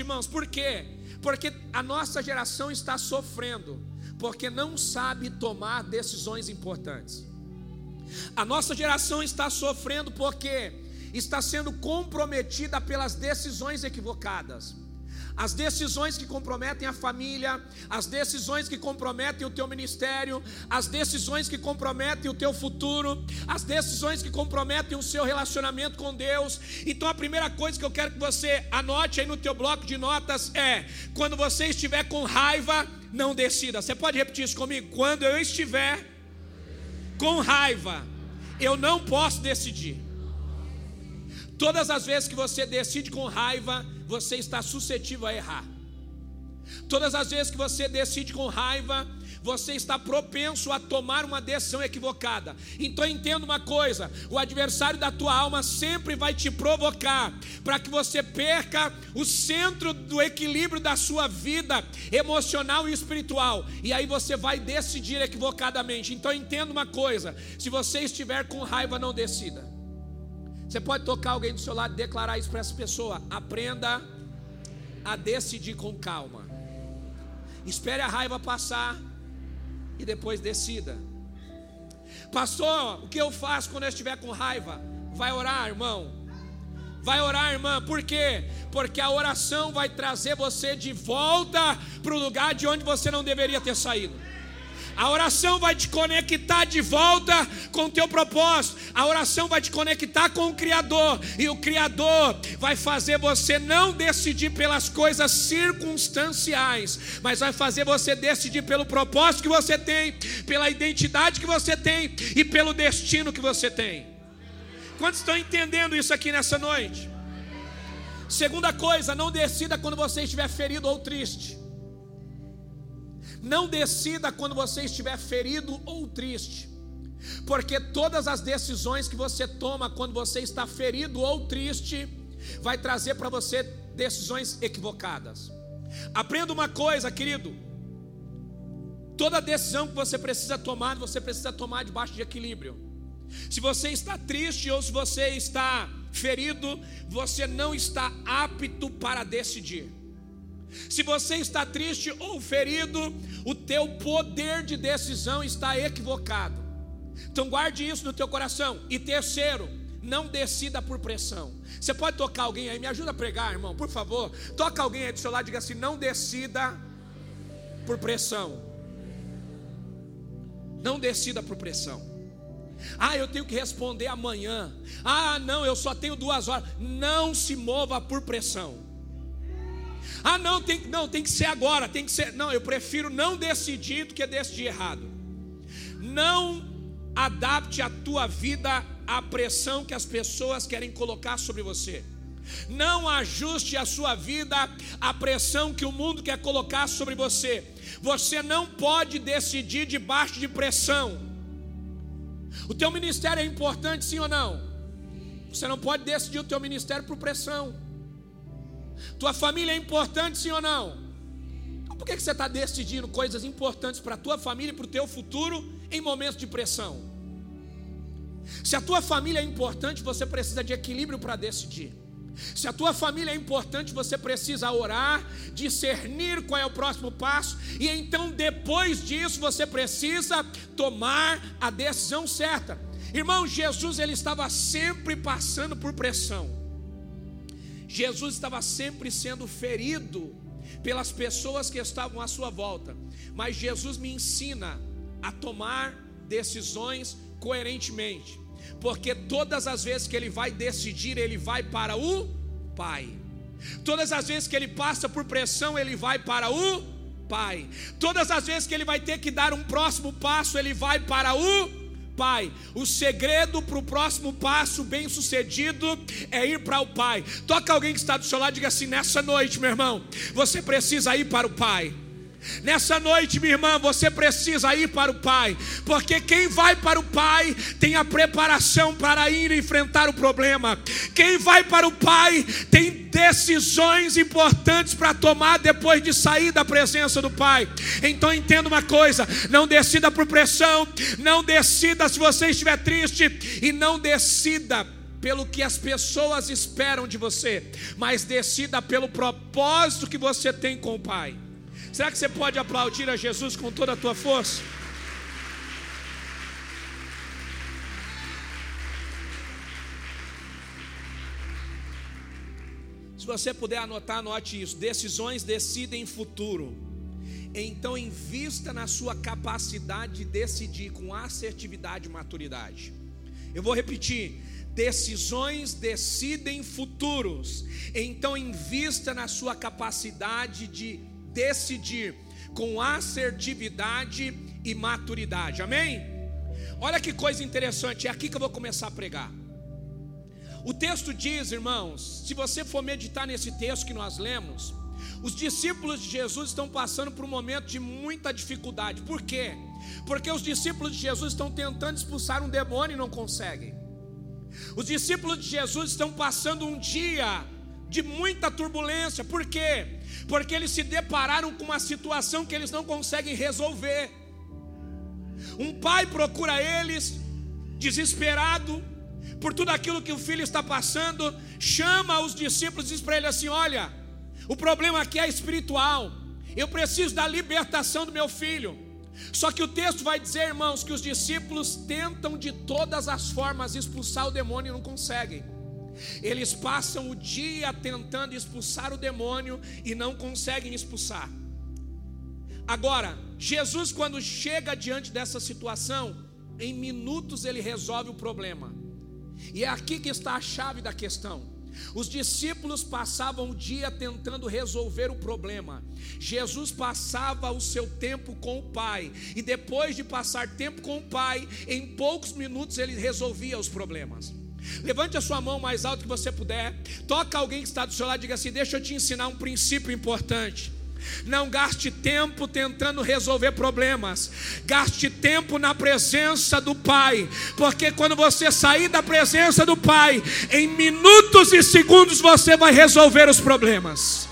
Irmãos, por quê? Porque a nossa geração está sofrendo, porque não sabe tomar decisões importantes. A nossa geração está sofrendo porque está sendo comprometida pelas decisões equivocadas. As decisões que comprometem a família, as decisões que comprometem o teu ministério, as decisões que comprometem o teu futuro, as decisões que comprometem o seu relacionamento com Deus. Então a primeira coisa que eu quero que você anote aí no teu bloco de notas é: quando você estiver com raiva, não decida. Você pode repetir isso comigo? Quando eu estiver com raiva, eu não posso decidir. Todas as vezes que você decide com raiva, você está suscetível a errar. Todas as vezes que você decide com raiva, você está propenso a tomar uma decisão equivocada. Então entenda uma coisa: o adversário da tua alma sempre vai te provocar para que você perca o centro do equilíbrio da sua vida emocional e espiritual. E aí você vai decidir equivocadamente. Então entenda uma coisa: se você estiver com raiva, não decida. Você pode tocar alguém do seu lado e declarar isso para essa pessoa. Aprenda a decidir com calma. Espere a raiva passar e depois decida. Pastor, o que eu faço quando eu estiver com raiva? Vai orar, irmão. Vai orar, irmã, por quê? Porque a oração vai trazer você de volta para o lugar de onde você não deveria ter saído. A oração vai te conectar de volta com o teu propósito. A oração vai te conectar com o Criador. E o Criador vai fazer você não decidir pelas coisas circunstanciais, mas vai fazer você decidir pelo propósito que você tem, pela identidade que você tem e pelo destino que você tem. Quantos estão entendendo isso aqui nessa noite? Segunda coisa, não decida quando você estiver ferido ou triste. Não decida quando você estiver ferido ou triste, porque todas as decisões que você toma quando você está ferido ou triste, vai trazer para você decisões equivocadas. Aprenda uma coisa, querido. Toda decisão que você precisa tomar, você precisa tomar debaixo de equilíbrio. Se você está triste ou se você está ferido, você não está apto para decidir. Se você está triste ou ferido, o teu poder de decisão está equivocado. Então guarde isso no teu coração. E terceiro, não decida por pressão. Você pode tocar alguém aí, me ajuda a pregar, irmão, por favor. Toca alguém aí do seu lado e diga assim: não decida por pressão. Não decida por pressão. Ah, eu tenho que responder amanhã. Ah, não, eu só tenho duas horas. Não se mova por pressão. Ah, não, tem, não, tem que ser agora, tem que ser. Não, eu prefiro não decidir do que decidir errado. Não adapte a tua vida à pressão que as pessoas querem colocar sobre você. Não ajuste a sua vida à pressão que o mundo quer colocar sobre você. Você não pode decidir debaixo de pressão. O teu ministério é importante, sim ou não? Você não pode decidir o teu ministério por pressão. Tua família é importante, sim ou não? Então por que você está decidindo coisas importantes para a tua família e para o teu futuro em momentos de pressão? Se a tua família é importante, você precisa de equilíbrio para decidir. Se a tua família é importante, você precisa orar, discernir qual é o próximo passo, e então depois disso você precisa tomar a decisão certa. Irmão, Jesus ele estava sempre passando por pressão. Jesus estava sempre sendo ferido pelas pessoas que estavam à sua volta, mas Jesus me ensina a tomar decisões coerentemente, porque todas as vezes que ele vai decidir, ele vai para o Pai. Todas as vezes que ele passa por pressão, ele vai para o Pai. Todas as vezes que ele vai ter que dar um próximo passo, ele vai para o Pai. O segredo para o próximo passo bem sucedido é ir para o Pai. Toca alguém que está do seu lado e diga assim: nessa noite, meu irmão, você precisa ir para o Pai. Nessa noite, minha irmã, você precisa ir para o Pai, porque quem vai para o Pai tem a preparação para ir enfrentar o problema. Quem vai para o Pai tem decisões importantes para tomar depois de sair da presença do Pai. Então entenda uma coisa: não decida por pressão, não decida se você estiver triste e não decida pelo que as pessoas esperam de você, mas decida pelo propósito que você tem com o Pai. Será que você pode aplaudir a Jesus com toda a tua força? Se você puder anotar, anote isso. Decisões decidem futuro. Então invista na sua capacidade de decidir com assertividade e maturidade. Eu vou repetir. Decisões decidem futuros. Então invista na sua capacidade de decidir com assertividade e maturidade. Amém? Olha que coisa interessante, é aqui que eu vou começar a pregar. O texto diz, irmãos, se você for meditar nesse texto que nós lemos, os discípulos de Jesus estão passando por um momento de muita dificuldade. Por quê? Porque os discípulos de Jesus estão tentando expulsar um demônio e não conseguem. Os discípulos de Jesus estão passando um dia de muita turbulência. Por quê? Porque eles se depararam com uma situação que eles não conseguem resolver. Um pai procura eles, desesperado, por tudo aquilo que o filho está passando, chama os discípulos e diz para ele assim: Olha, o problema aqui é espiritual, eu preciso da libertação do meu filho. Só que o texto vai dizer, irmãos, que os discípulos tentam de todas as formas expulsar o demônio e não conseguem. Eles passam o dia tentando expulsar o demônio e não conseguem expulsar. Agora, Jesus, quando chega diante dessa situação, em minutos ele resolve o problema. E é aqui que está a chave da questão. Os discípulos passavam o dia tentando resolver o problema. Jesus passava o seu tempo com o Pai, e depois de passar tempo com o Pai, em poucos minutos ele resolvia os problemas. Levante a sua mão mais alto que você puder. Toca alguém que está do seu lado e diga assim: Deixa eu te ensinar um princípio importante. Não gaste tempo tentando resolver problemas. Gaste tempo na presença do Pai, porque quando você sair da presença do Pai, em minutos e segundos você vai resolver os problemas.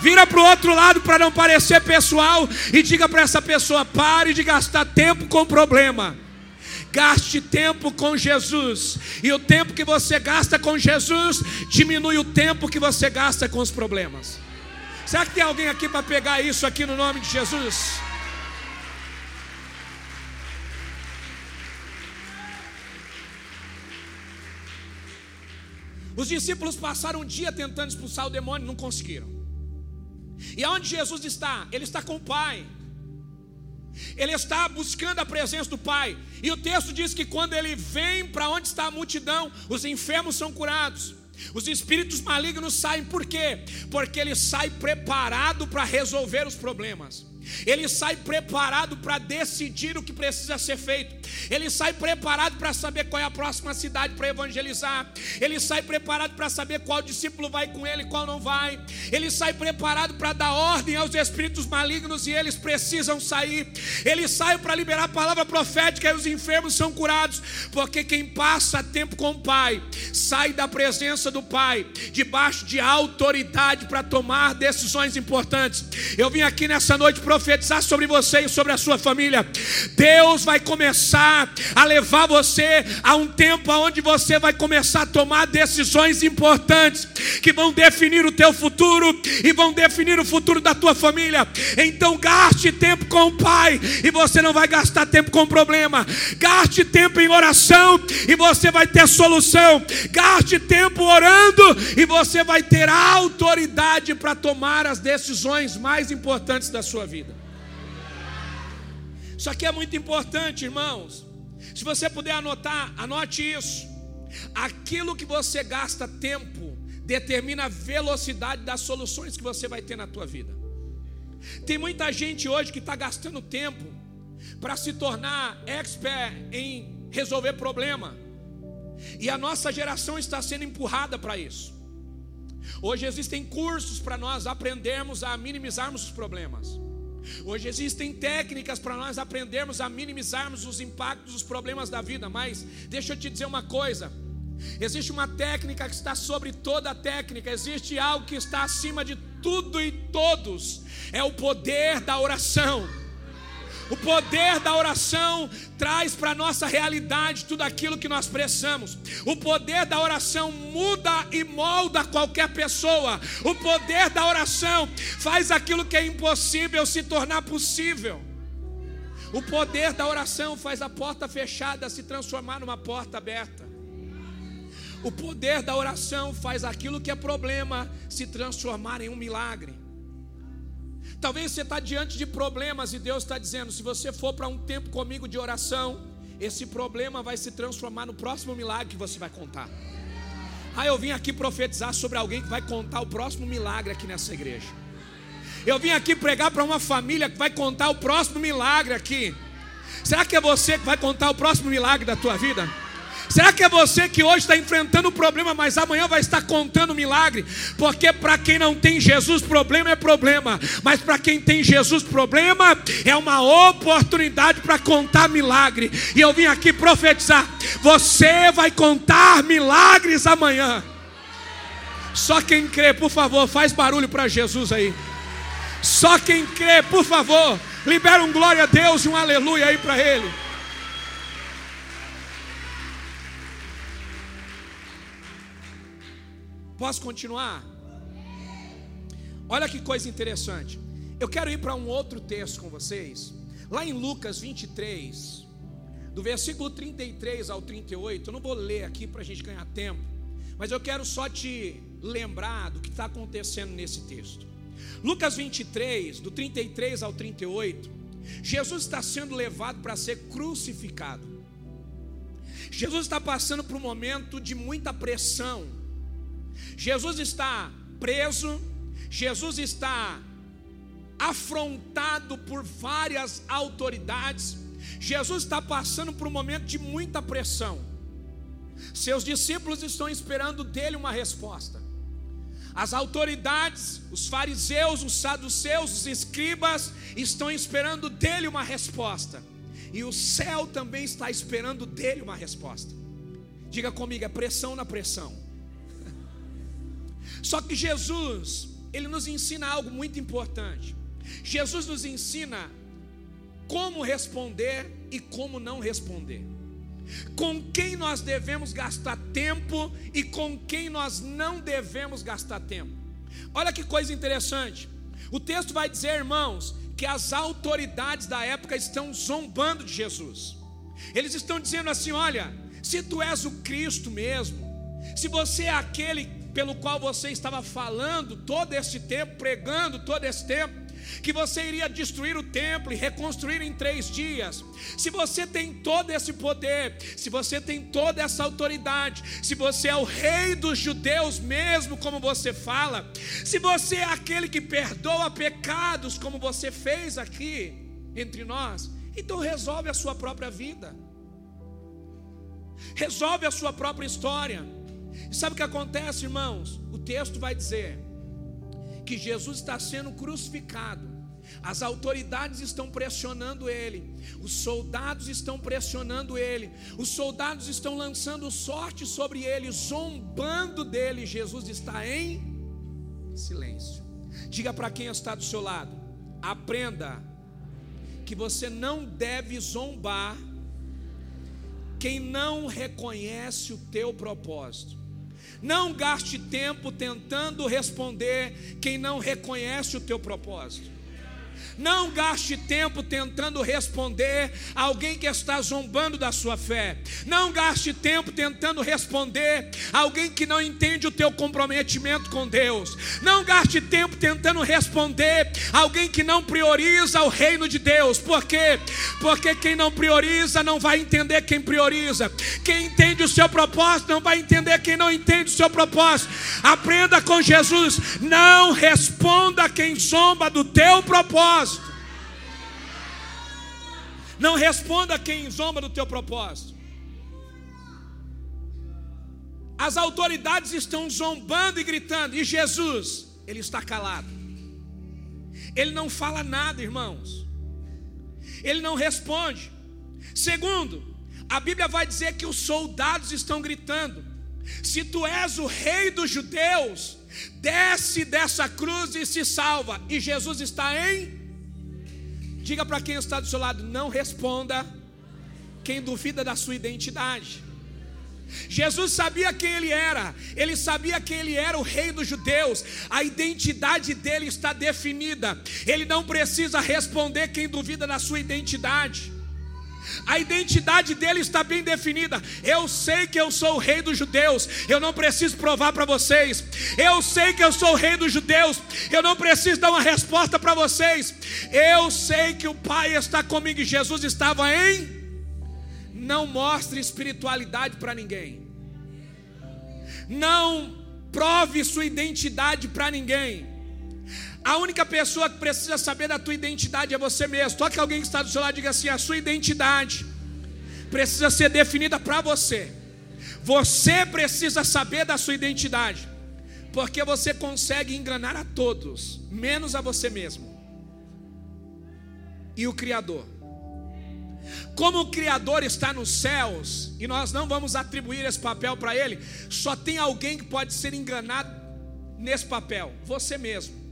Vira para o outro lado para não parecer pessoal e diga para essa pessoa: pare de gastar tempo com problema. Gaste tempo com Jesus, e o tempo que você gasta com Jesus diminui o tempo que você gasta com os problemas. Será que tem alguém aqui para pegar isso aqui no nome de Jesus? Os discípulos passaram um dia tentando expulsar o demônio, não conseguiram. E aonde Jesus está? Ele está com o Pai. Ele está buscando a presença do Pai. E o texto diz que quando ele vem para onde está a multidão, os enfermos são curados. Os espíritos malignos saem por quê? Porque ele sai preparado para resolver os problemas. Ele sai preparado para decidir o que precisa ser feito. Ele sai preparado para saber qual é a próxima cidade para evangelizar. Ele sai preparado para saber qual discípulo vai com ele, qual não vai. Ele sai preparado para dar ordem aos espíritos malignos e eles precisam sair. Ele sai para liberar a palavra profética e os enfermos são curados, porque quem passa tempo com o Pai sai da presença do Pai, debaixo de autoridade para tomar decisões importantes. Eu vim aqui nessa noite profetizar sobre você e sobre a sua família. Deus vai começar a levar você a um tempo onde você vai começar a tomar decisões importantes que vão definir o teu futuro e vão definir o futuro da tua família. Então gaste tempo com o Pai e você não vai gastar tempo com problema. Gaste tempo em oração e você vai ter solução. Gaste tempo orando e você vai ter autoridade para tomar as decisões mais importantes da sua vida. Isso aqui é muito importante, irmãos. Se você puder anotar, anote isso. Aquilo que você gasta tempo determina a velocidade das soluções que você vai ter na tua vida. Tem muita gente hoje que está gastando tempo para se tornar expert em resolver problema. E a nossa geração está sendo empurrada para isso. Hoje existem cursos para nós aprendermos a minimizarmos os problemas. Hoje existem técnicas para nós aprendermos a minimizarmos os impactos, os problemas da vida, mas deixa eu te dizer uma coisa: existe uma técnica que está sobre toda a técnica, existe algo que está acima de tudo e todos, é o poder da oração. O poder da oração traz para a nossa realidade tudo aquilo que nós precisamos. O poder da oração muda e molda qualquer pessoa. O poder da oração faz aquilo que é impossível se tornar possível. O poder da oração faz a porta fechada se transformar numa porta aberta. O poder da oração faz aquilo que é problema se transformar em um milagre. Talvez você está diante de problemas e Deus está dizendo: se você for para um tempo comigo de oração, esse problema vai se transformar no próximo milagre que você vai contar. Ah, eu vim aqui profetizar sobre alguém que vai contar o próximo milagre aqui nessa igreja. Eu vim aqui pregar para uma família que vai contar o próximo milagre aqui. Será que é você que vai contar o próximo milagre da tua vida? Será que é você que hoje está enfrentando o problema, mas amanhã vai estar contando milagre? Porque para quem não tem Jesus, problema é problema, mas para quem tem Jesus, problema é uma oportunidade para contar milagre. E eu vim aqui profetizar: você vai contar milagres amanhã. Só quem crê, por favor, faz barulho para Jesus aí. Só quem crê, por favor, libera um glória a Deus e um aleluia aí para Ele. Posso continuar? Olha que coisa interessante. Eu quero ir para um outro texto com vocês. Lá em Lucas 23, do versículo 33 ao 38. Eu não vou ler aqui para a gente ganhar tempo, mas eu quero só te lembrar do que está acontecendo nesse texto. Lucas 23, do 33 ao 38. Jesus está sendo levado para ser crucificado. Jesus está passando por um momento de muita pressão Jesus está preso, Jesus está afrontado por várias autoridades, Jesus está passando por um momento de muita pressão. Seus discípulos estão esperando dele uma resposta. As autoridades, os fariseus, os saduceus, os escribas estão esperando dele uma resposta. E o céu também está esperando dele uma resposta. Diga comigo, é pressão na pressão. Só que Jesus, ele nos ensina algo muito importante. Jesus nos ensina como responder e como não responder. Com quem nós devemos gastar tempo e com quem nós não devemos gastar tempo. Olha que coisa interessante. O texto vai dizer, irmãos, que as autoridades da época estão zombando de Jesus. Eles estão dizendo assim: olha, se tu és o Cristo mesmo, se você é aquele pelo qual você estava falando todo esse tempo, pregando todo esse tempo, que você iria destruir o templo e reconstruir em três dias. Se você tem todo esse poder, se você tem toda essa autoridade, se você é o rei dos judeus mesmo, como você fala, se você é aquele que perdoa pecados, como você fez aqui entre nós, então resolve a sua própria vida. Resolve a sua própria história. Sabe o que acontece, irmãos? O texto vai dizer que Jesus está sendo crucificado. As autoridades estão pressionando ele, os soldados estão pressionando ele, os soldados estão lançando sorte sobre ele, zombando dele. Jesus está em silêncio. Diga para quem está do seu lado: aprenda que você não deve zombar quem não reconhece o teu propósito. Não gaste tempo tentando responder quem não reconhece o teu propósito. Não gaste tempo tentando responder alguém que está zombando da sua fé. Não gaste tempo tentando responder alguém que não entende o teu comprometimento com Deus. Não gaste tempo tentando responder alguém que não prioriza o reino de Deus. Por quê? Porque quem não prioriza não vai entender quem prioriza. Quem entende o seu propósito não vai entender quem não entende o seu propósito. Aprenda com Jesus. Não responda quem zomba do teu propósito. Não responda quem zomba do teu propósito. As autoridades estão zombando e gritando, e Jesus, ele está calado. Ele não fala nada, irmãos. Ele não responde. Segundo, a Bíblia vai dizer que os soldados estão gritando: Se tu és o rei dos judeus, desce dessa cruz e se salva. E Jesus está em Diga para quem está do seu lado: não responda quem duvida da sua identidade. Jesus sabia quem ele era, ele sabia que ele era o rei dos judeus, a identidade dele está definida, ele não precisa responder quem duvida da sua identidade. A identidade dele está bem definida. Eu sei que eu sou o rei dos judeus. Eu não preciso provar para vocês. Eu sei que eu sou o rei dos judeus. Eu não preciso dar uma resposta para vocês. Eu sei que o Pai está comigo e Jesus estava em não mostre espiritualidade para ninguém. Não prove sua identidade para ninguém. A única pessoa que precisa saber da tua identidade é você mesmo. Toque alguém que está do seu lado e diga assim: a sua identidade precisa ser definida para você. Você precisa saber da sua identidade, porque você consegue enganar a todos, menos a você mesmo e o Criador. Como o Criador está nos céus, e nós não vamos atribuir esse papel para Ele, só tem alguém que pode ser enganado nesse papel: você mesmo.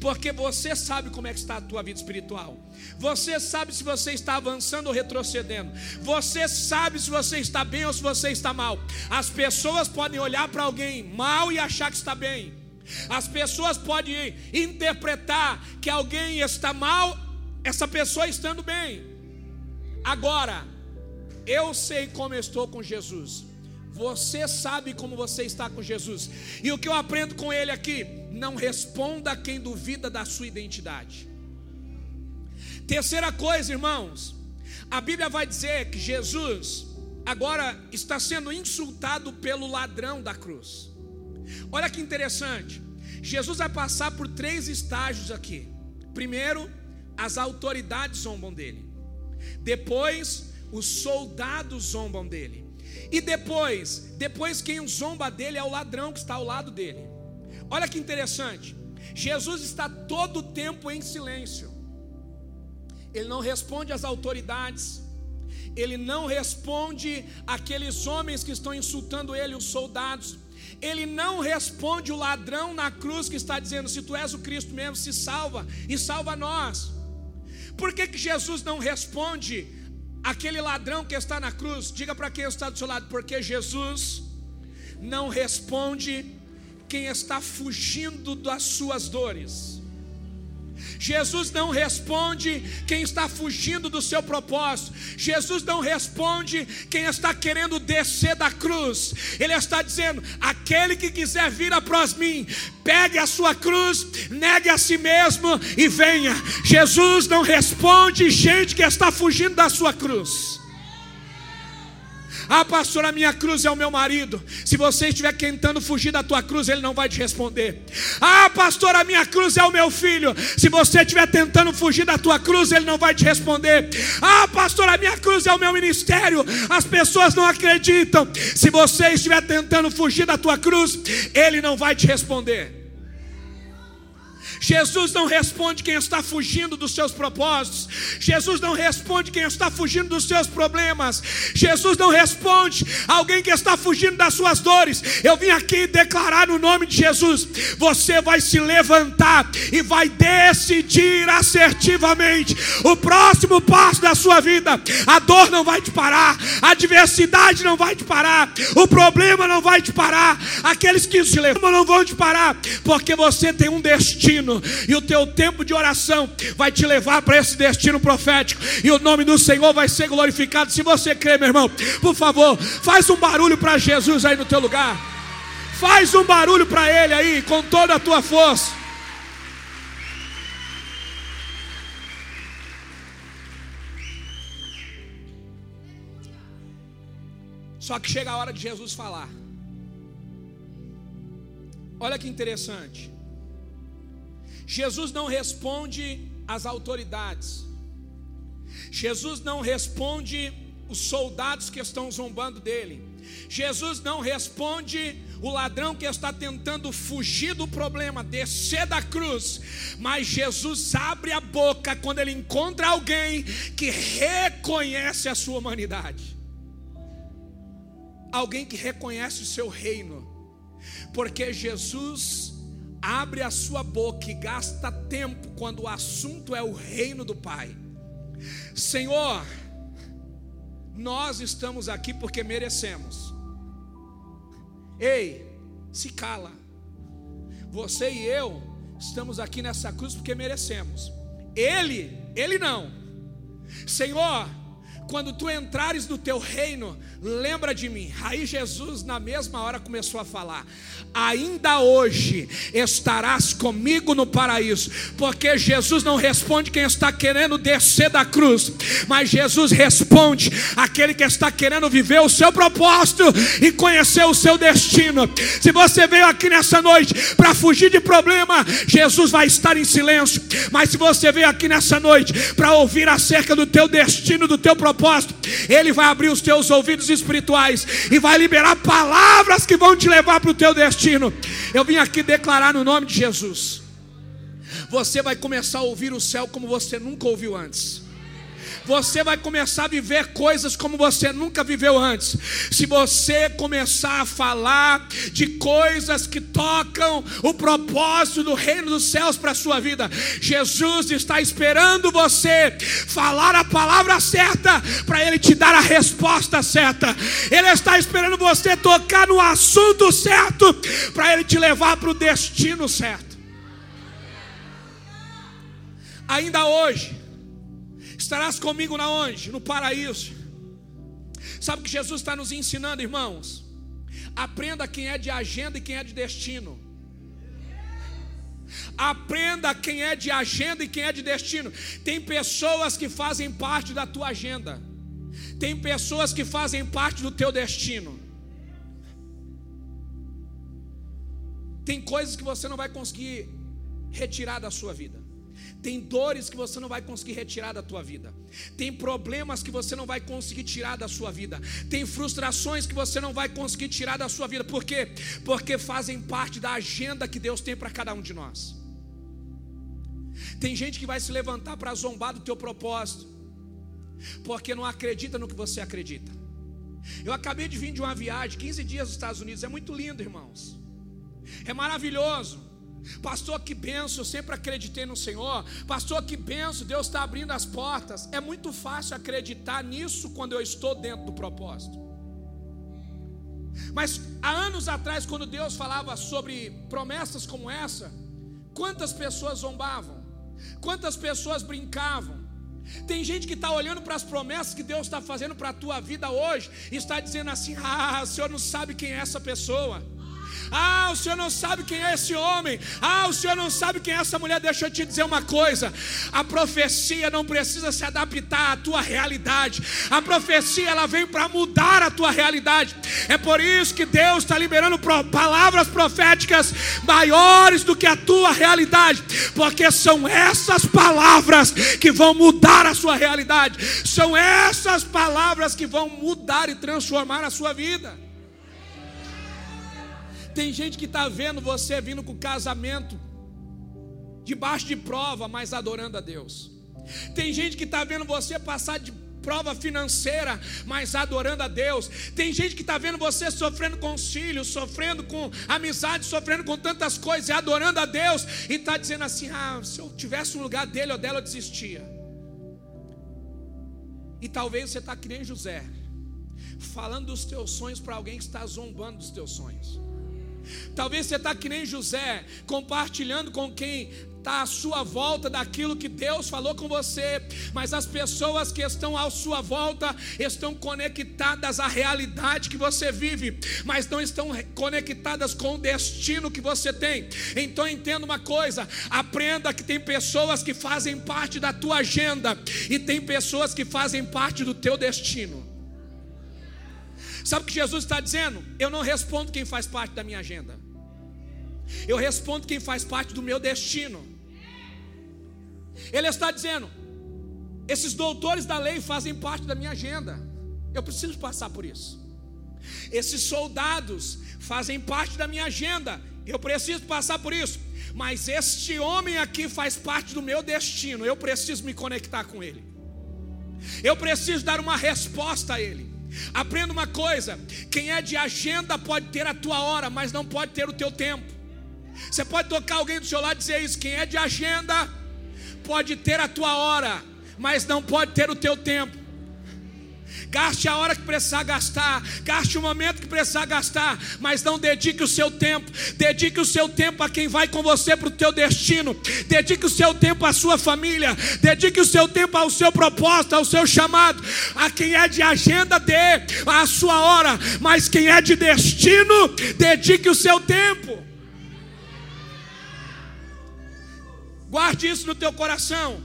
Porque você sabe como é que está a tua vida espiritual. Você sabe se você está avançando ou retrocedendo. Você sabe se você está bem ou se você está mal. As pessoas podem olhar para alguém mal e achar que está bem. As pessoas podem interpretar que alguém está mal, essa pessoa estando bem. Agora, eu sei como eu estou com Jesus. Você sabe como você está com Jesus. E o que eu aprendo com ele aqui? Não responda a quem duvida da sua identidade. Terceira coisa, irmãos, a Bíblia vai dizer que Jesus agora está sendo insultado pelo ladrão da cruz. Olha que interessante. Jesus vai passar por três estágios aqui. Primeiro, as autoridades zombam dele. Depois, os soldados zombam dele. E depois, depois quem zomba dele é o ladrão que está ao lado dele. Olha que interessante. Jesus está todo o tempo em silêncio. Ele não responde às autoridades. Ele não responde àqueles homens que estão insultando ele, os soldados. Ele não responde o ladrão na cruz que está dizendo: Se tu és o Cristo mesmo, se salva e salva nós. Por que, que Jesus não responde aquele ladrão que está na cruz? Diga para quem está do seu lado, porque Jesus não responde quem está fugindo das suas dores. Jesus não responde quem está fugindo do seu propósito. Jesus não responde quem está querendo descer da cruz. Ele está dizendo: aquele que quiser vir após mim, pegue a sua cruz, negue a si mesmo e venha. Jesus não responde gente que está fugindo da sua cruz. Ah, pastor, a minha cruz é o meu marido. Se você estiver tentando fugir da tua cruz, ele não vai te responder. Ah, pastor, a minha cruz é o meu filho. Se você estiver tentando fugir da tua cruz, ele não vai te responder. Ah, pastor, a minha cruz é o meu ministério. As pessoas não acreditam. Se você estiver tentando fugir da tua cruz, ele não vai te responder. Jesus não responde quem está fugindo dos seus propósitos. Jesus não responde quem está fugindo dos seus problemas. Jesus não responde alguém que está fugindo das suas dores. Eu vim aqui declarar no nome de Jesus: você vai se levantar e vai decidir assertivamente o próximo passo da sua vida. A dor não vai te parar, a adversidade não vai te parar, o problema não vai te parar, aqueles que se levantam não vão te parar, porque você tem um destino e o teu tempo de oração vai te levar para esse destino profético, e o nome do Senhor vai ser glorificado. Se você crê, meu irmão, por favor, faz um barulho para Jesus aí no teu lugar. Faz um barulho para Ele aí, com toda a tua força. Só que chega a hora de Jesus falar. Olha que interessante. Jesus não responde às autoridades. Jesus não responde os soldados que estão zombando dele. Jesus não responde o ladrão que está tentando fugir do problema, descer da cruz. Mas Jesus abre a boca quando ele encontra alguém que reconhece a sua humanidade. Alguém que reconhece o seu reino. Porque Jesus abre a sua boca e gasta tempo quando o assunto é o reino do Pai. Senhor, nós estamos aqui porque merecemos. Ei, se cala. Você e eu estamos aqui nessa cruz porque merecemos. Ele, ele não. Senhor, quando tu entrares no teu reino, lembra de mim. Aí Jesus, na mesma hora, começou a falar: Ainda hoje estarás comigo no paraíso, porque Jesus não responde quem está querendo descer da cruz, mas Jesus responde aquele que está querendo viver o seu propósito e conhecer o seu destino. Se você veio aqui nessa noite para fugir de problema, Jesus vai estar em silêncio, mas se você veio aqui nessa noite para ouvir acerca do teu destino, do teu propósito, propósito, Ele vai abrir os teus ouvidos espirituais e vai liberar palavras que vão te levar para o teu destino. Eu vim aqui declarar no nome de Jesus. Você vai começar a ouvir o céu como você nunca ouviu antes você vai começar a viver coisas como você nunca viveu antes. Se você começar a falar de coisas que tocam o propósito do reino dos céus para a sua vida, Jesus está esperando você falar a palavra certa para Ele te dar a resposta certa. Ele está esperando você tocar no assunto certo para Ele te levar para o destino certo. Ainda hoje, Estarás comigo na onde? No paraíso. Sabe o que Jesus está nos ensinando, irmãos? Aprenda quem é de agenda e quem é de destino. Aprenda quem é de agenda e quem é de destino. Tem pessoas que fazem parte da tua agenda. Tem pessoas que fazem parte do teu destino. Tem coisas que você não vai conseguir retirar da sua vida. Tem dores que você não vai conseguir retirar da tua vida. Tem problemas que você não vai conseguir tirar da sua vida. Tem frustrações que você não vai conseguir tirar da sua vida. Por quê? Porque fazem parte da agenda que Deus tem para cada um de nós. Tem gente que vai se levantar para zombar do teu propósito, porque não acredita no que você acredita. Eu acabei de vir de uma viagem, 15 dias nos Estados Unidos, é muito lindo, irmãos. É maravilhoso. Pastor, que benção, eu sempre acreditei no Senhor. Pastor, que benção, Deus está abrindo as portas. É muito fácil acreditar nisso quando eu estou dentro do propósito. Mas há anos atrás, quando Deus falava sobre promessas como essa, quantas pessoas zombavam, quantas pessoas brincavam. Tem gente que está olhando para as promessas que Deus está fazendo para a tua vida hoje e está dizendo assim: Ah, o Senhor não sabe quem é essa pessoa. Ah, o senhor não sabe quem é esse homem. Ah, o senhor não sabe quem é essa mulher. Deixa eu te dizer uma coisa: a profecia não precisa se adaptar à tua realidade. A profecia ela vem para mudar a tua realidade. É por isso que Deus está liberando palavras proféticas maiores do que a tua realidade, porque são essas palavras que vão mudar a sua realidade. São essas palavras que vão mudar e transformar a sua vida. Tem gente que está vendo você vindo com casamento debaixo de prova, mas adorando a Deus. Tem gente que está vendo você passar de prova financeira, mas adorando a Deus. Tem gente que está vendo você sofrendo com os filhos, sofrendo com amizade, sofrendo com tantas coisas, e adorando a Deus, e está dizendo assim: ah, se eu tivesse um lugar dele ou dela, eu desistia. E talvez você está que nem José, falando dos teus sonhos para alguém que está zombando dos teus sonhos. Talvez você está que nem José, compartilhando com quem está à sua volta daquilo que Deus falou com você, mas as pessoas que estão à sua volta estão conectadas à realidade que você vive, mas não estão conectadas com o destino que você tem. Então entenda uma coisa: aprenda que tem pessoas que fazem parte da tua agenda e tem pessoas que fazem parte do teu destino. Sabe o que Jesus está dizendo? Eu não respondo quem faz parte da minha agenda. Eu respondo quem faz parte do meu destino. Ele está dizendo: esses doutores da lei fazem parte da minha agenda. Eu preciso passar por isso. Esses soldados fazem parte da minha agenda. Eu preciso passar por isso. Mas este homem aqui faz parte do meu destino. Eu preciso me conectar com ele. Eu preciso dar uma resposta a ele. Aprenda uma coisa: quem é de agenda pode ter a tua hora, mas não pode ter o teu tempo. Você pode tocar alguém do seu lado e dizer isso: quem é de agenda pode ter a tua hora, mas não pode ter o teu tempo. Gaste a hora que precisar gastar, gaste o momento que precisar gastar, mas não dedique o seu tempo. Dedique o seu tempo a quem vai com você para o teu destino. Dedique o seu tempo à sua família. Dedique o seu tempo ao seu propósito, ao seu chamado. A quem é de agenda, dê a sua hora, mas quem é de destino, dedique o seu tempo. Guarde isso no teu coração.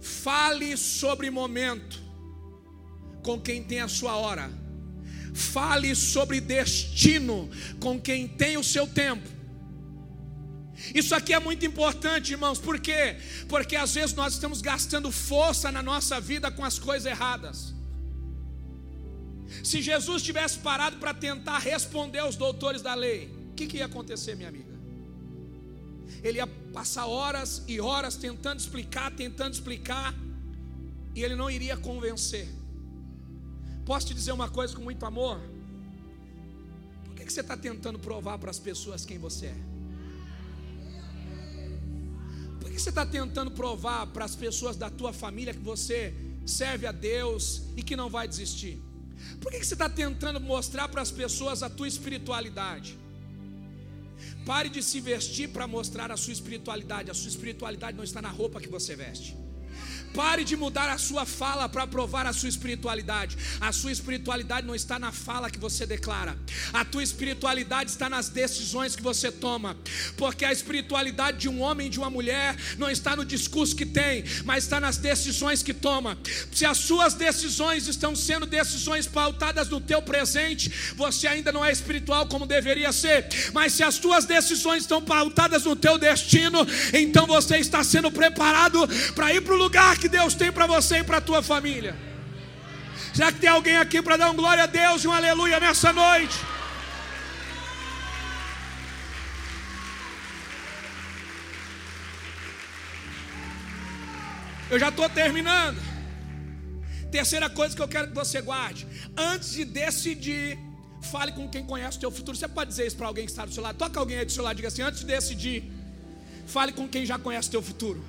Fale sobre momento com quem tem a sua hora. Fale sobre destino com quem tem o seu tempo. Isso aqui é muito importante, irmãos, por quê? Porque às vezes nós estamos gastando força na nossa vida com as coisas erradas. Se Jesus tivesse parado para tentar responder aos doutores da lei, o que, que ia acontecer, minha amiga? Ele ia passar horas e horas tentando explicar, tentando explicar, e ele não iria convencer. Posso te dizer uma coisa com muito amor? Por que, que você está tentando provar para as pessoas quem você é? Por que você está tentando provar para as pessoas da tua família que você serve a Deus e que não vai desistir? Por que você está tentando mostrar para as pessoas a tua espiritualidade? Pare de se vestir para mostrar a sua espiritualidade. A sua espiritualidade não está na roupa que você veste. Pare de mudar a sua fala para provar a sua espiritualidade. A sua espiritualidade não está na fala que você declara. A tua espiritualidade está nas decisões que você toma. Porque a espiritualidade de um homem e de uma mulher não está no discurso que tem, mas está nas decisões que toma. Se as suas decisões estão sendo decisões pautadas no teu presente, você ainda não é espiritual como deveria ser. Mas se as tuas decisões estão pautadas no teu destino, então você está sendo preparado para ir para o lugar que Deus tem para você e para a tua família. Será que tem alguém aqui para dar um glória a Deus e um aleluia nessa noite? Eu já estou terminando. Terceira coisa que eu quero que você guarde: antes de decidir, fale com quem conhece o teu futuro. Você pode dizer isso para alguém que está do seu lado? Toca alguém aí do seu lado, diga assim: antes de decidir, fale com quem já conhece o teu futuro.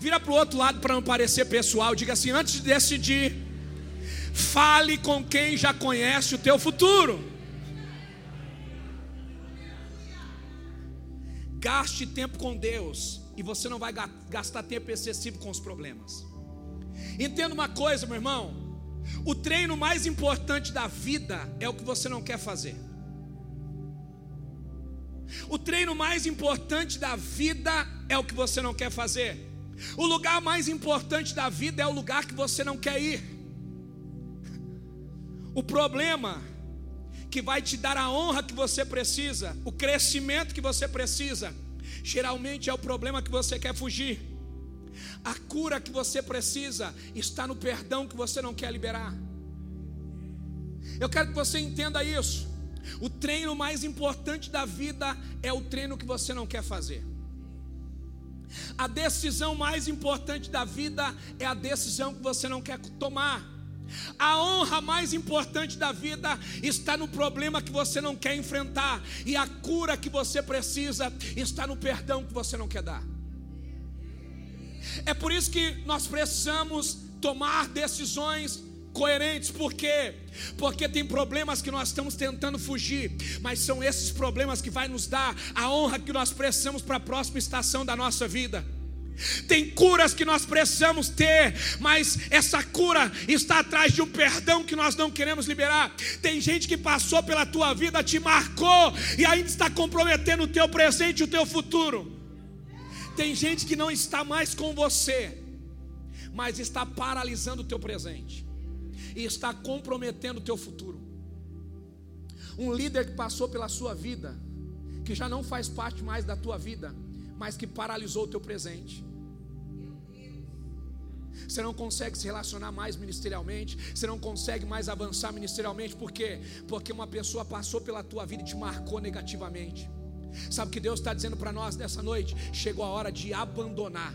Vira para o outro lado para não parecer pessoal. Diga assim: antes de decidir, fale com quem já conhece o teu futuro. Gaste tempo com Deus e você não vai gastar tempo excessivo com os problemas. Entenda uma coisa, meu irmão. O treino mais importante da vida é o que você não quer fazer. O treino mais importante da vida é o que você não quer fazer. O lugar mais importante da vida é o lugar que você não quer ir. O problema que vai te dar a honra que você precisa, o crescimento que você precisa, geralmente é o problema que você quer fugir. A cura que você precisa está no perdão que você não quer liberar. Eu quero que você entenda isso. O treino mais importante da vida é o treino que você não quer fazer. A decisão mais importante da vida é a decisão que você não quer tomar. A honra mais importante da vida está no problema que você não quer enfrentar, e a cura que você precisa está no perdão que você não quer dar. É por isso que nós precisamos tomar decisões coerentes, por quê? Porque tem problemas que nós estamos tentando fugir, mas são esses problemas que vai nos dar a honra que nós precisamos para a próxima estação da nossa vida. Tem curas que nós precisamos ter, mas essa cura está atrás de um perdão que nós não queremos liberar. Tem gente que passou pela tua vida, te marcou e ainda está comprometendo o teu presente e o teu futuro. Tem gente que não está mais com você, mas está paralisando o teu presente e está comprometendo o teu futuro. Um líder que passou pela sua vida, que já não faz parte mais da tua vida, mas que paralisou o teu presente. Você não consegue se relacionar mais ministerialmente, você não consegue mais avançar ministerialmente, por quê? Porque uma pessoa passou pela tua vida e te marcou negativamente. Sabe o que Deus está dizendo para nós nessa noite? Chegou a hora de abandonar,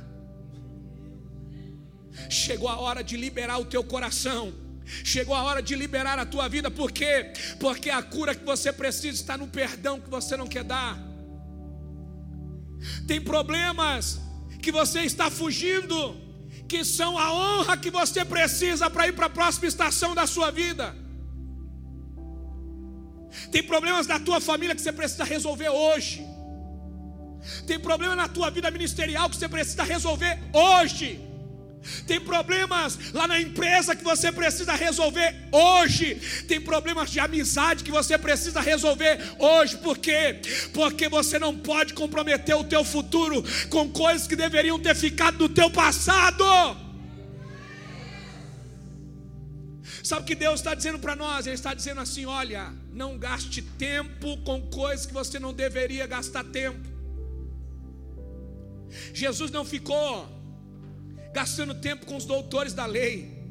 chegou a hora de liberar o teu coração Chegou a hora de liberar a tua vida, por quê? Porque a cura que você precisa está no perdão que você não quer dar. Tem problemas que você está fugindo, que são a honra que você precisa para ir para a próxima estação da sua vida. Tem problemas da tua família que você precisa resolver hoje. Tem problema na tua vida ministerial que você precisa resolver hoje. Tem problemas lá na empresa que você precisa resolver hoje. Tem problemas de amizade que você precisa resolver hoje. Por quê? Porque você não pode comprometer o teu futuro com coisas que deveriam ter ficado no teu passado. Sabe o que Deus está dizendo para nós? Ele está dizendo assim: olha, não gaste tempo com coisas que você não deveria gastar tempo. Jesus não ficou gastando tempo com os doutores da lei.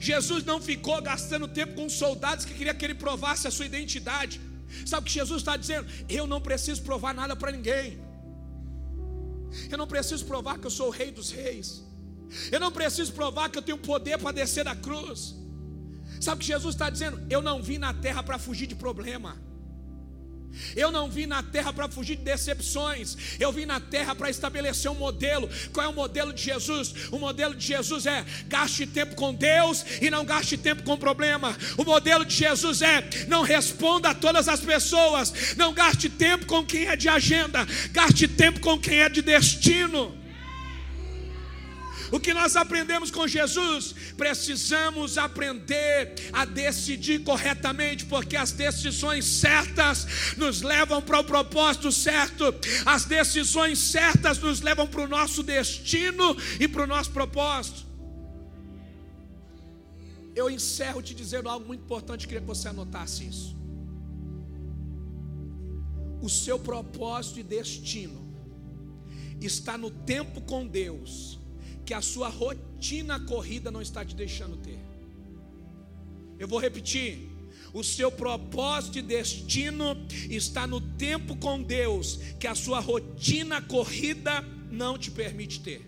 Jesus não ficou gastando tempo com os soldados que queria que ele provasse a sua identidade. Sabe o que Jesus está dizendo? Eu não preciso provar nada para ninguém. Eu não preciso provar que eu sou o rei dos reis. Eu não preciso provar que eu tenho poder para descer da cruz. Sabe o que Jesus está dizendo? Eu não vim na terra para fugir de problema. Eu não vim na terra para fugir de decepções. Eu vim na terra para estabelecer um modelo. Qual é o modelo de Jesus? O modelo de Jesus é gaste tempo com Deus e não gaste tempo com problema. O modelo de Jesus é não responda a todas as pessoas. Não gaste tempo com quem é de agenda. Gaste tempo com quem é de destino. O que nós aprendemos com Jesus? Precisamos aprender a decidir corretamente, porque as decisões certas nos levam para o propósito certo, as decisões certas nos levam para o nosso destino e para o nosso propósito. Eu encerro te dizendo algo muito importante, queria que você anotasse isso. O seu propósito e destino está no tempo com Deus que a sua rotina corrida não está te deixando ter. Eu vou repetir. O seu propósito e destino está no tempo com Deus, que a sua rotina corrida não te permite ter.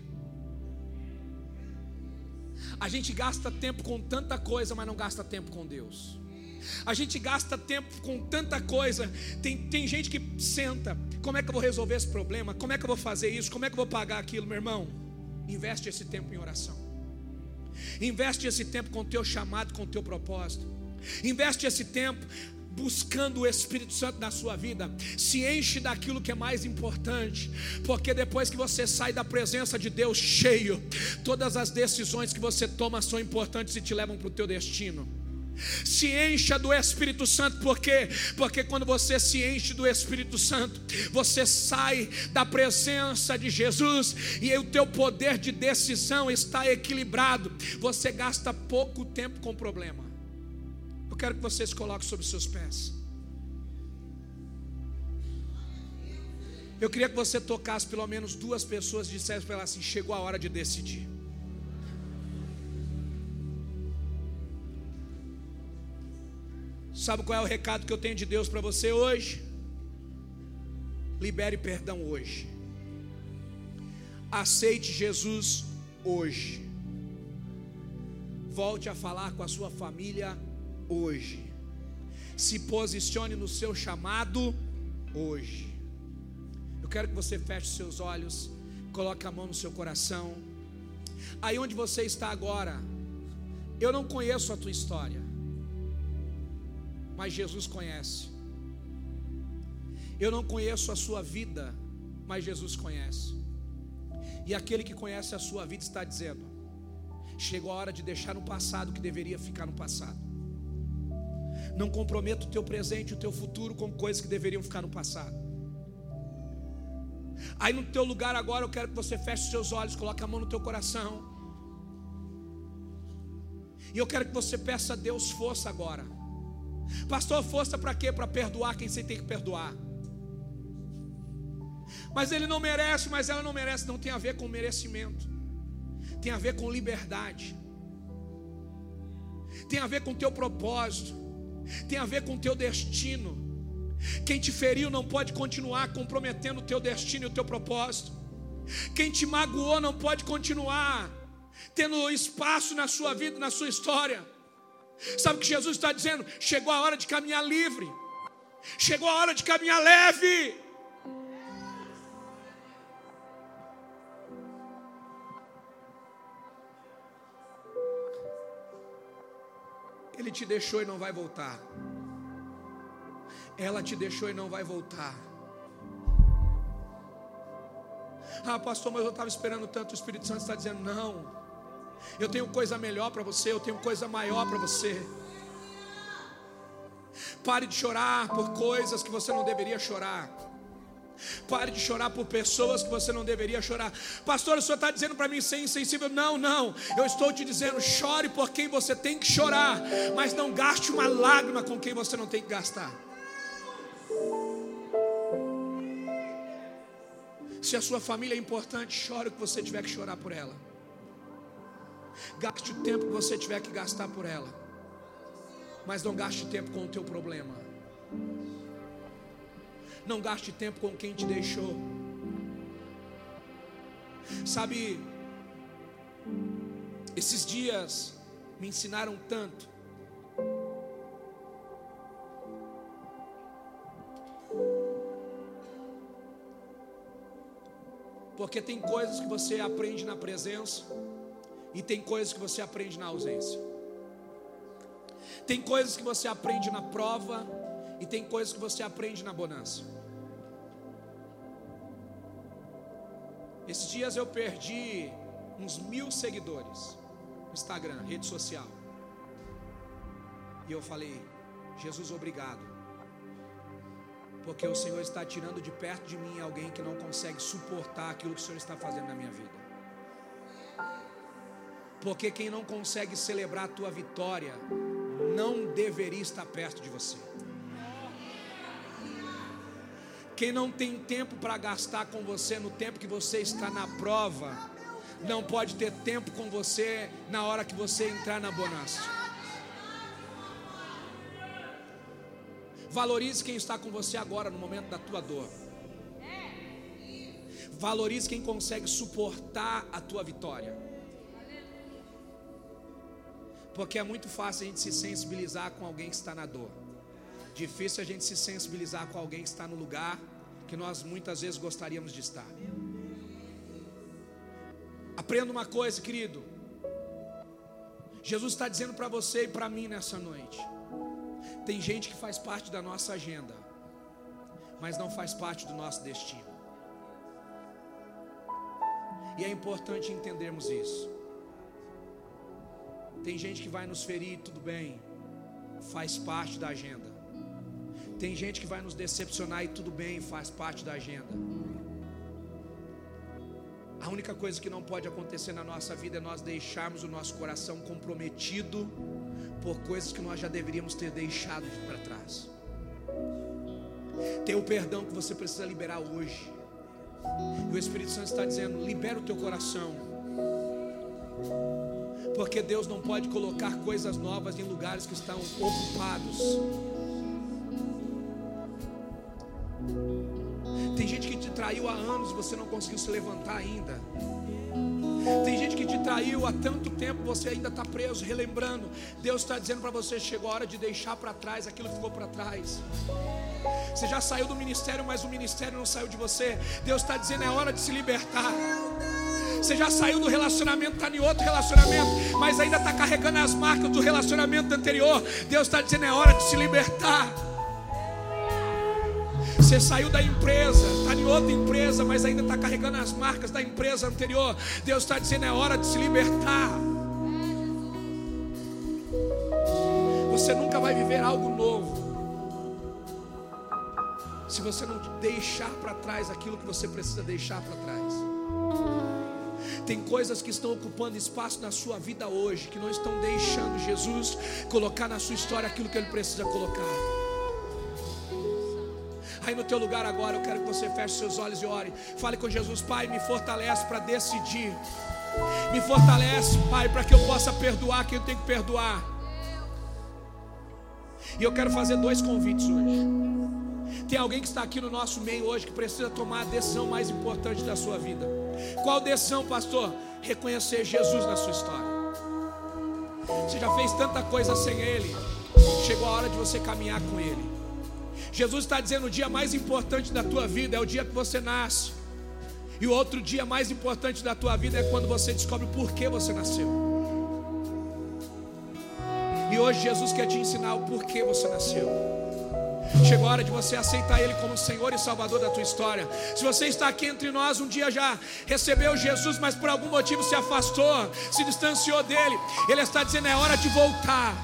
A gente gasta tempo com tanta coisa, mas não gasta tempo com Deus. A gente gasta tempo com tanta coisa. Tem, tem gente que senta: como é que eu vou resolver esse problema? Como é que eu vou fazer isso? Como é que eu vou pagar aquilo, meu irmão? Investe esse tempo em oração. Investe esse tempo com o teu chamado, com o teu propósito. Investe esse tempo buscando o Espírito Santo na sua vida, se enche daquilo que é mais importante, porque depois que você sai da presença de Deus cheio, todas as decisões que você toma são importantes e te levam para o teu destino. Se encha do Espírito Santo, por quê? Porque quando você se enche do Espírito Santo, você sai da presença de Jesus e o teu poder de decisão está equilibrado. Você gasta pouco tempo com problema. Eu quero que você se coloque sobre seus pés. Eu queria que você tocasse pelo menos duas pessoas e dissesse para elas assim: chegou a hora de decidir. Sabe qual é o recado que eu tenho de Deus para você hoje? Libere perdão hoje. Aceite Jesus hoje. Volte a falar com a sua família hoje. Se posicione no seu chamado hoje. Eu quero que você feche seus olhos, coloque a mão no seu coração. Aí onde você está agora, eu não conheço a tua história mas Jesus conhece. Eu não conheço a sua vida, mas Jesus conhece. E aquele que conhece a sua vida está dizendo: chegou a hora de deixar no passado o que deveria ficar no passado. Não comprometa o teu presente e o teu futuro com coisas que deveriam ficar no passado. Aí no teu lugar agora eu quero que você feche os seus olhos, coloque a mão no teu coração. E eu quero que você peça a Deus força agora. Pastor, força para quê? Para perdoar quem você tem que perdoar. Mas ele não merece, mas ela não merece. Não tem a ver com merecimento. Tem a ver com liberdade. Tem a ver com teu propósito. Tem a ver com teu destino. Quem te feriu não pode continuar comprometendo o teu destino e o teu propósito. Quem te magoou não pode continuar tendo espaço na sua vida, na sua história. Sabe o que Jesus está dizendo? Chegou a hora de caminhar livre, chegou a hora de caminhar leve. Ele te deixou e não vai voltar. Ela te deixou e não vai voltar. Ah, pastor, mas eu estava esperando tanto. O Espírito Santo está dizendo: não. Eu tenho coisa melhor para você. Eu tenho coisa maior para você. Pare de chorar por coisas que você não deveria chorar. Pare de chorar por pessoas que você não deveria chorar. Pastor, o senhor está dizendo para mim ser insensível? Não, não. Eu estou te dizendo, chore por quem você tem que chorar, mas não gaste uma lágrima com quem você não tem que gastar. Se a sua família é importante, chore o que você tiver que chorar por ela. Gaste o tempo que você tiver que gastar por ela. Mas não gaste tempo com o teu problema. Não gaste tempo com quem te deixou. Sabe, esses dias me ensinaram tanto. Porque tem coisas que você aprende na presença e tem coisas que você aprende na ausência. Tem coisas que você aprende na prova e tem coisas que você aprende na bonança. Esses dias eu perdi uns mil seguidores no Instagram, rede social. E eu falei, Jesus, obrigado porque o Senhor está tirando de perto de mim alguém que não consegue suportar aquilo que o Senhor está fazendo na minha vida. Porque quem não consegue celebrar a tua vitória, não deveria estar perto de você. Quem não tem tempo para gastar com você no tempo que você está na prova, não pode ter tempo com você na hora que você entrar na bonança. Valorize quem está com você agora no momento da tua dor. Valorize quem consegue suportar a tua vitória. Porque é muito fácil a gente se sensibilizar com alguém que está na dor. Difícil a gente se sensibilizar com alguém que está no lugar que nós muitas vezes gostaríamos de estar. Aprenda uma coisa, querido. Jesus está dizendo para você e para mim nessa noite. Tem gente que faz parte da nossa agenda, mas não faz parte do nosso destino. E é importante entendermos isso. Tem gente que vai nos ferir, tudo bem, faz parte da agenda. Tem gente que vai nos decepcionar e tudo bem, faz parte da agenda. A única coisa que não pode acontecer na nossa vida é nós deixarmos o nosso coração comprometido por coisas que nós já deveríamos ter deixado para trás. Tem o perdão que você precisa liberar hoje. E o Espírito Santo está dizendo: libera o teu coração. Porque Deus não pode colocar coisas novas em lugares que estão ocupados. Tem gente que te traiu há anos e você não conseguiu se levantar ainda. Tem gente que te traiu há tanto tempo, você ainda está preso, relembrando. Deus está dizendo para você: chegou a hora de deixar para trás aquilo que ficou para trás. Você já saiu do ministério, mas o ministério não saiu de você. Deus está dizendo: é hora de se libertar. Você já saiu do relacionamento, está em outro relacionamento, mas ainda está carregando as marcas do relacionamento anterior. Deus está dizendo: é hora de se libertar. Você saiu da empresa, está em outra empresa, mas ainda está carregando as marcas da empresa anterior. Deus está dizendo: é hora de se libertar. Você nunca vai viver algo novo se você não deixar para trás aquilo que você precisa deixar para trás. Tem coisas que estão ocupando espaço na sua vida hoje, que não estão deixando Jesus colocar na sua história aquilo que ele precisa colocar. Aí no teu lugar agora, eu quero que você feche seus olhos e ore. Fale com Jesus, Pai, me fortalece para decidir. Me fortalece, Pai, para que eu possa perdoar quem eu tenho que perdoar. E eu quero fazer dois convites hoje. Tem alguém que está aqui no nosso meio hoje que precisa tomar a decisão mais importante da sua vida. Qual decisão, pastor? Reconhecer Jesus na sua história. Você já fez tanta coisa sem Ele. Chegou a hora de você caminhar com Ele. Jesus está dizendo: o dia mais importante da tua vida é o dia que você nasce. E o outro dia mais importante da tua vida é quando você descobre por que você nasceu. E hoje Jesus quer te ensinar o porquê você nasceu. Chegou a hora de você aceitar Ele como Senhor e Salvador da tua história. Se você está aqui entre nós, um dia já recebeu Jesus, mas por algum motivo se afastou, se distanciou dele, Ele está dizendo: é hora de voltar.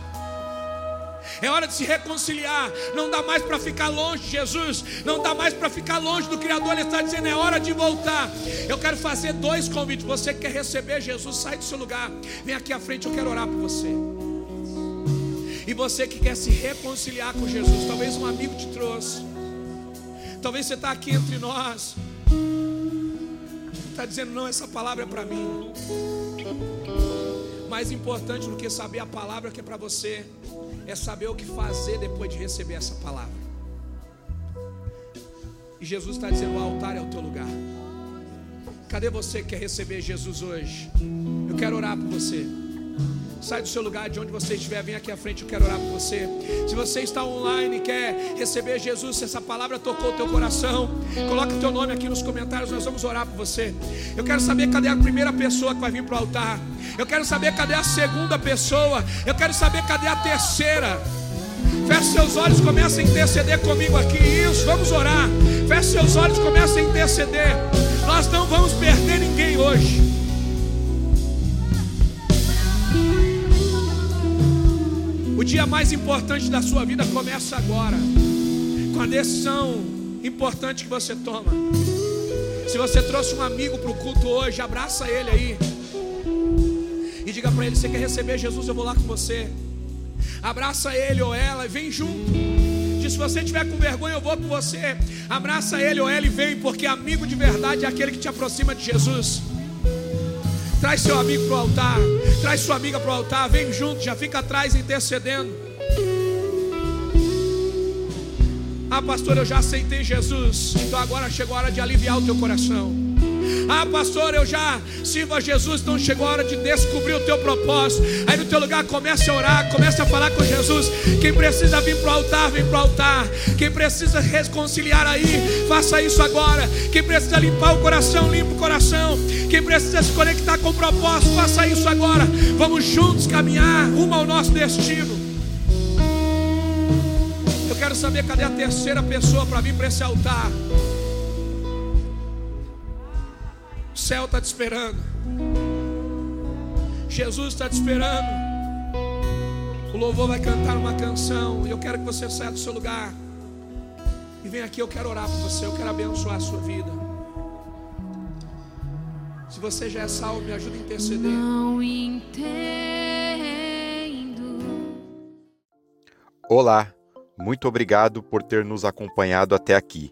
É hora de se reconciliar. Não dá mais para ficar longe de Jesus. Não dá mais para ficar longe do Criador. Ele está dizendo: é hora de voltar. Eu quero fazer dois convites. Você que quer receber Jesus, sai do seu lugar. Vem aqui à frente, eu quero orar por você. E você que quer se reconciliar com Jesus, talvez um amigo te trouxe. Talvez você está aqui entre nós. Está dizendo, não, essa palavra é para mim. Mais importante do que saber a palavra que é para você, é saber o que fazer depois de receber essa palavra. E Jesus está dizendo: o altar é o teu lugar. Cadê você que quer receber Jesus hoje? Eu quero orar por você. Sai do seu lugar, de onde você estiver, vem aqui à frente, eu quero orar por você. Se você está online e quer receber Jesus, se essa palavra tocou o teu coração, coloca o teu nome aqui nos comentários, nós vamos orar por você. Eu quero saber cadê a primeira pessoa que vai vir para o altar. Eu quero saber cadê a segunda pessoa. Eu quero saber cadê a terceira. Feche seus olhos, comece a interceder comigo aqui. Isso, vamos orar. Feche seus olhos, comece a interceder. Nós não vamos perder ninguém hoje. O dia mais importante da sua vida começa agora, com a decisão importante que você toma. Se você trouxe um amigo para o culto hoje, abraça ele aí. E diga para ele: você quer receber Jesus? Eu vou lá com você. Abraça ele ou ela e vem junto. Se você tiver com vergonha, eu vou com você. Abraça ele ou ela e vem, porque amigo de verdade é aquele que te aproxima de Jesus. Traz seu amigo para o altar. Traz sua amiga para o altar. Vem junto, já fica atrás intercedendo. Ah, pastor, eu já aceitei Jesus. Então agora chegou a hora de aliviar o teu coração. Ah, pastor, eu já sirvo a Jesus, então chegou a hora de descobrir o teu propósito. Aí no teu lugar comece a orar, comece a falar com Jesus. Quem precisa vir para o altar, vem para o altar. Quem precisa reconciliar aí, faça isso agora. Quem precisa limpar o coração, limpa o coração. Quem precisa se conectar com o propósito, faça isso agora. Vamos juntos caminhar rumo ao nosso destino. Eu quero saber cadê a terceira pessoa para vir para esse altar. Céu está te esperando. Jesus está te esperando. O louvor vai cantar uma canção. E eu quero que você saia do seu lugar. E venha aqui, eu quero orar por você. Eu quero abençoar a sua vida. Se você já é salvo, me ajuda a interceder. Não entendo. Olá, muito obrigado por ter nos acompanhado até aqui.